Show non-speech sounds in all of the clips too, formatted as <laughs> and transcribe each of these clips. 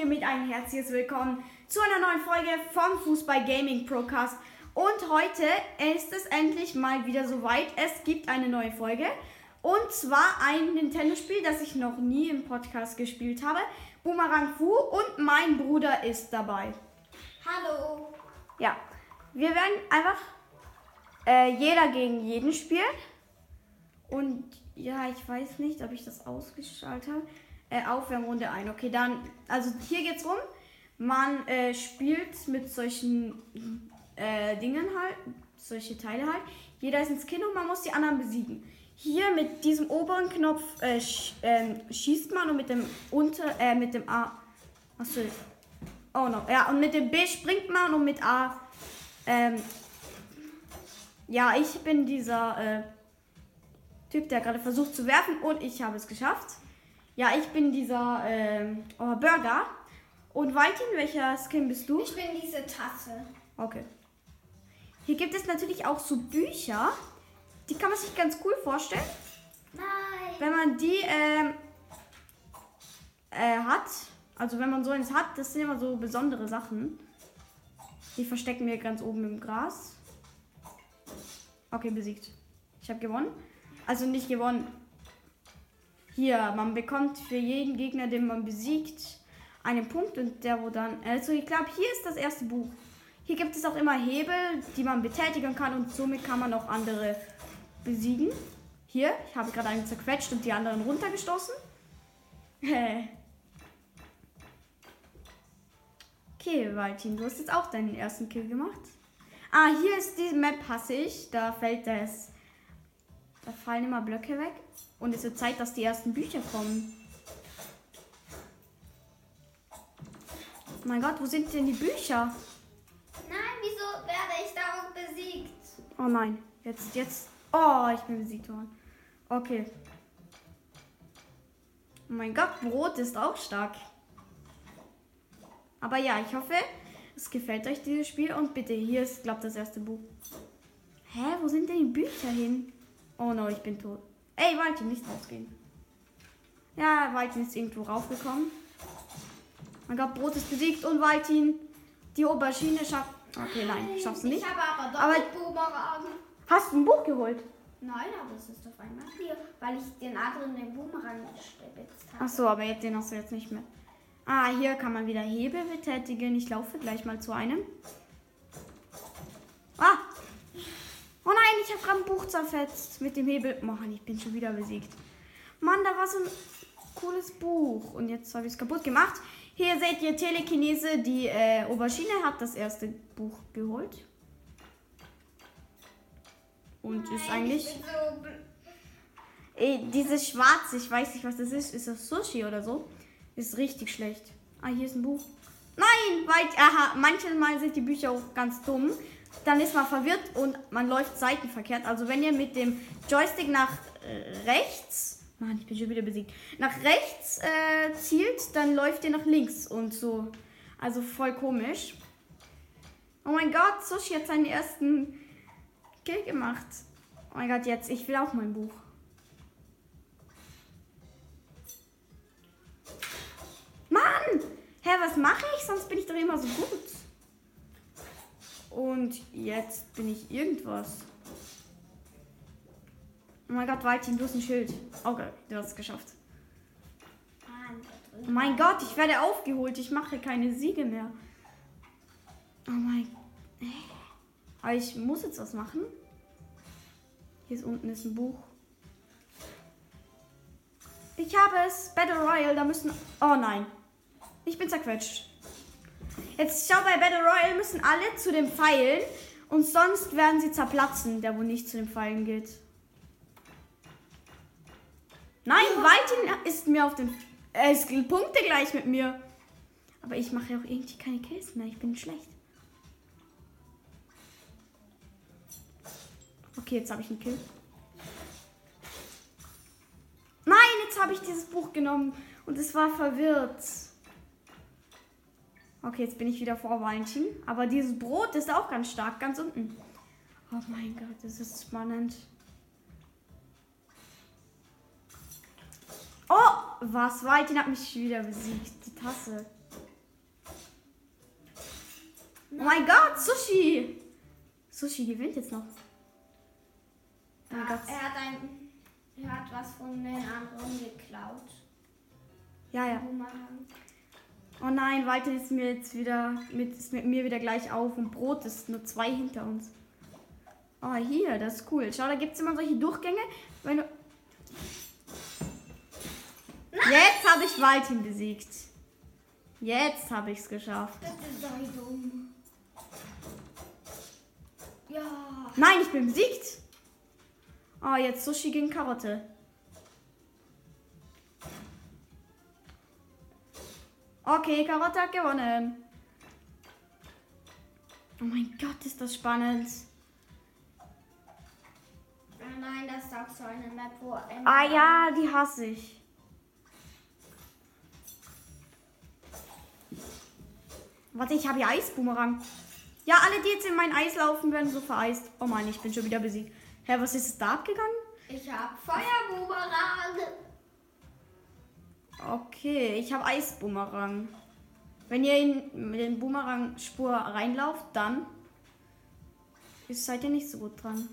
hiermit ein herzliches Willkommen zu einer neuen Folge vom Fußball Gaming Procast. Und heute ist es endlich mal wieder soweit. Es gibt eine neue Folge. Und zwar ein Nintendo-Spiel, das ich noch nie im Podcast gespielt habe. Boomerang Fu und mein Bruder ist dabei. Hallo. Ja, wir werden einfach äh, jeder gegen jeden spielen. Und ja, ich weiß nicht, ob ich das ausgeschaltet habe. Äh, Aufwärmrunde ein. Okay, dann, also hier geht's rum. Man äh, spielt mit solchen äh, Dingen halt, solche Teile halt. Jeder ist ins Kind und man muss die anderen besiegen. Hier mit diesem oberen Knopf äh, sch ähm, schießt man und mit dem unter, äh, mit dem A. Achso. Oh no. Ja, und mit dem B springt man und mit A. Ähm, ja, ich bin dieser äh, Typ, der gerade versucht zu werfen und ich habe es geschafft. Ja, ich bin dieser ähm, oh, Burger. Und Valentin, welcher Skin bist du? Ich bin diese Tasse. Okay. Hier gibt es natürlich auch so Bücher. Die kann man sich ganz cool vorstellen. Nein. Wenn man die ähm, äh, hat, also wenn man so eins hat, das sind immer so besondere Sachen. Die verstecken wir ganz oben im Gras. Okay, besiegt. Ich habe gewonnen. Also nicht gewonnen. Hier, man bekommt für jeden Gegner, den man besiegt, einen Punkt und der wo dann. Also ich glaube, hier ist das erste Buch. Hier gibt es auch immer Hebel, die man betätigen kann und somit kann man auch andere besiegen. Hier, ich habe gerade einen zerquetscht und die anderen runtergestoßen. <laughs> okay, Valentin, du hast jetzt auch deinen ersten Kill gemacht. Ah, hier ist die Map hasse ich. Da fällt das. Da fallen immer Blöcke weg. Und es wird Zeit, dass die ersten Bücher kommen. Mein Gott, wo sind denn die Bücher? Nein, wieso werde ich darauf besiegt? Oh nein, jetzt, jetzt. Oh, ich bin besiegt worden. Okay. Oh mein Gott, Brot ist auch stark. Aber ja, ich hoffe, es gefällt euch dieses Spiel. Und bitte, hier ist, glaube ich, das erste Buch. Hä, wo sind denn die Bücher hin? Oh no, ich bin tot. Ey, Valentin, nicht rausgehen. Ja, Valentin ist irgendwo raufgekommen. Mein Gott, Brot ist besiegt und Valentin die Aubergine schafft. Okay, nein, schaffst du nicht. Ich habe aber Aber- doppelt Boomerang. Hast du ein Buch geholt? Nein, aber es ist auf einmal hier, weil ich den anderen den Boomerang gespitzt habe. Ach so, aber jetzt, den hast du jetzt nicht mehr. Ah, hier kann man wieder Hebel betätigen. Ich laufe gleich mal zu einem. Ich habe gerade ein Buch zerfetzt mit dem Hebel. Mann, ich bin schon wieder besiegt. Mann, da war so ein cooles Buch. Und jetzt habe ich es kaputt gemacht. Hier seht ihr Telekinese. Die äh, Aubergine hat das erste Buch geholt. Und ist Nein, eigentlich... Ich bin so Ey, dieses Schwarze, ich weiß nicht, was das ist. Ist das Sushi oder so? Ist richtig schlecht. Ah, hier ist ein Buch. Nein, weil, aha, manchmal sind die Bücher auch ganz dumm. Dann ist man verwirrt und man läuft seitenverkehrt. Also wenn ihr mit dem Joystick nach äh, rechts, Mann, ich bin schon wieder besiegt, nach rechts äh, zielt, dann läuft ihr nach links und so. Also voll komisch. Oh mein Gott, Sushi hat seinen ersten Kill gemacht. Oh mein Gott, jetzt, ich will auch mein Buch. Mann! Hä, was mache ich? Sonst bin ich doch immer so gut. Und jetzt bin ich irgendwas. Oh mein Gott, Valentin, du hast ein Schild. Okay, du hast es geschafft. Oh mein Gott, ich werde aufgeholt. Ich mache keine Siege mehr. Oh mein. Hä? Aber ich muss jetzt was machen. Hier ist unten ist ein Buch. Ich habe es. Battle Royale, da müssen. Oh nein. Ich bin zerquetscht. Jetzt schau bei Battle Royale müssen alle zu den Pfeilen und sonst werden sie zerplatzen, der wo nicht zu den Pfeilen geht. Nein, Valentin ist mir auf den. Er ist Punkte gleich mit mir. Aber ich mache ja auch irgendwie keine Kills mehr. Ich bin schlecht. Okay, jetzt habe ich einen Kill. Nein, jetzt habe ich dieses Buch genommen und es war verwirrt. Okay, jetzt bin ich wieder vor Valentin. Aber dieses Brot ist auch ganz stark, ganz unten. Oh mein Gott, das ist spannend. Oh, was? Valentin hat mich wieder besiegt. Die Tasse. Oh mein Gott, Sushi. Sushi gewinnt jetzt noch. Oh mein Gott. er hat ein, er hat was von den anderen geklaut. Ja, ja. Boomerang. Oh nein, Walter ist mir jetzt wieder mit, ist mit mir wieder gleich auf und Brot ist nur zwei hinter uns. Oh, hier, das ist cool. Schau, da gibt es immer solche Durchgänge. Wenn du Jetzt habe ich Waltin besiegt. Jetzt habe ich es geschafft. Bitte sei dumm. Ja. Nein, ich bin besiegt. Oh, jetzt Sushi gegen Karotte. Okay, Karotte hat gewonnen. Oh mein Gott, ist das spannend. Ah, Nein, das ist auch so eine Map, wo Ah ja, die hasse ich. Warte, ich habe hier Eisboomerang. Ja, alle, die jetzt in mein Eis laufen, werden so vereist. Oh Mann, ich bin schon wieder besiegt. Hä, was ist da abgegangen? Ich hab Feuerboomerang. Okay, ich habe Eisboomerang. Wenn ihr in den Boomerang-Spur reinlauft, dann seid ihr nicht so gut dran.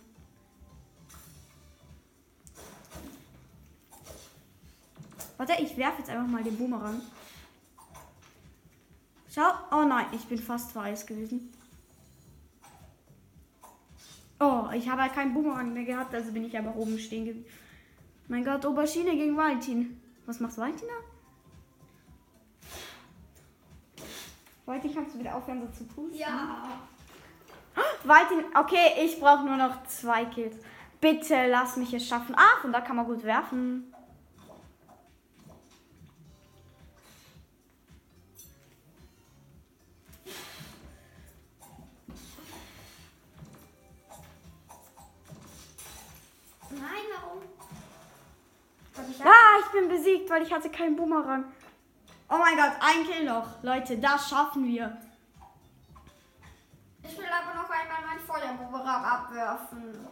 Warte, ich werfe jetzt einfach mal den Boomerang. Schau. Oh nein, ich bin fast weiß gewesen. Oh, ich habe halt keinen Boomerang mehr gehabt, also bin ich einfach oben stehen geblieben. Mein Gott, Aubergine gegen Valentin. Was macht Valentin da? Valentin, kannst du wieder aufhören, so zu tun? Ja. Valentin, okay, ich brauche nur noch zwei Kills. Bitte lass mich es schaffen. Ah, von da kann man gut werfen. Nein, warum? Hab ich Ah, ich bin besiegt, weil ich hatte keinen Boomerang. Oh mein Gott, ein Kill noch. Leute, das schaffen wir. Ich will aber noch einmal meinen Feuerboomerang abwerfen.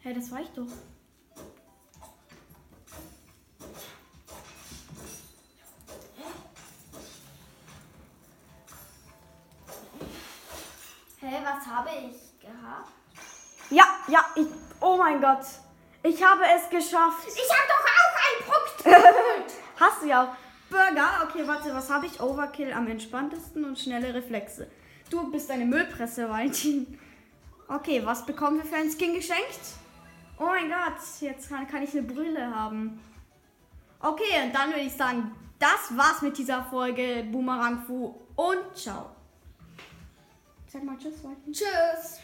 Hä, das war ich doch. Was habe ich gehabt? Ja, ja, ich. Oh mein Gott. Ich habe es geschafft. Ich habe doch auch einen Punkt geholt. <laughs> Hast du ja auch. Burger, okay, warte, was habe ich? Overkill am entspanntesten und schnelle Reflexe. Du bist eine Müllpresse, Valentin. Okay, was bekommen wir für ein Skin geschenkt? Oh mein Gott, jetzt kann, kann ich eine Brille haben. Okay, und dann würde ich sagen, das war's mit dieser Folge Boomerang Fu und ciao. Sag mal Tschüss, Valentin. Tschüss.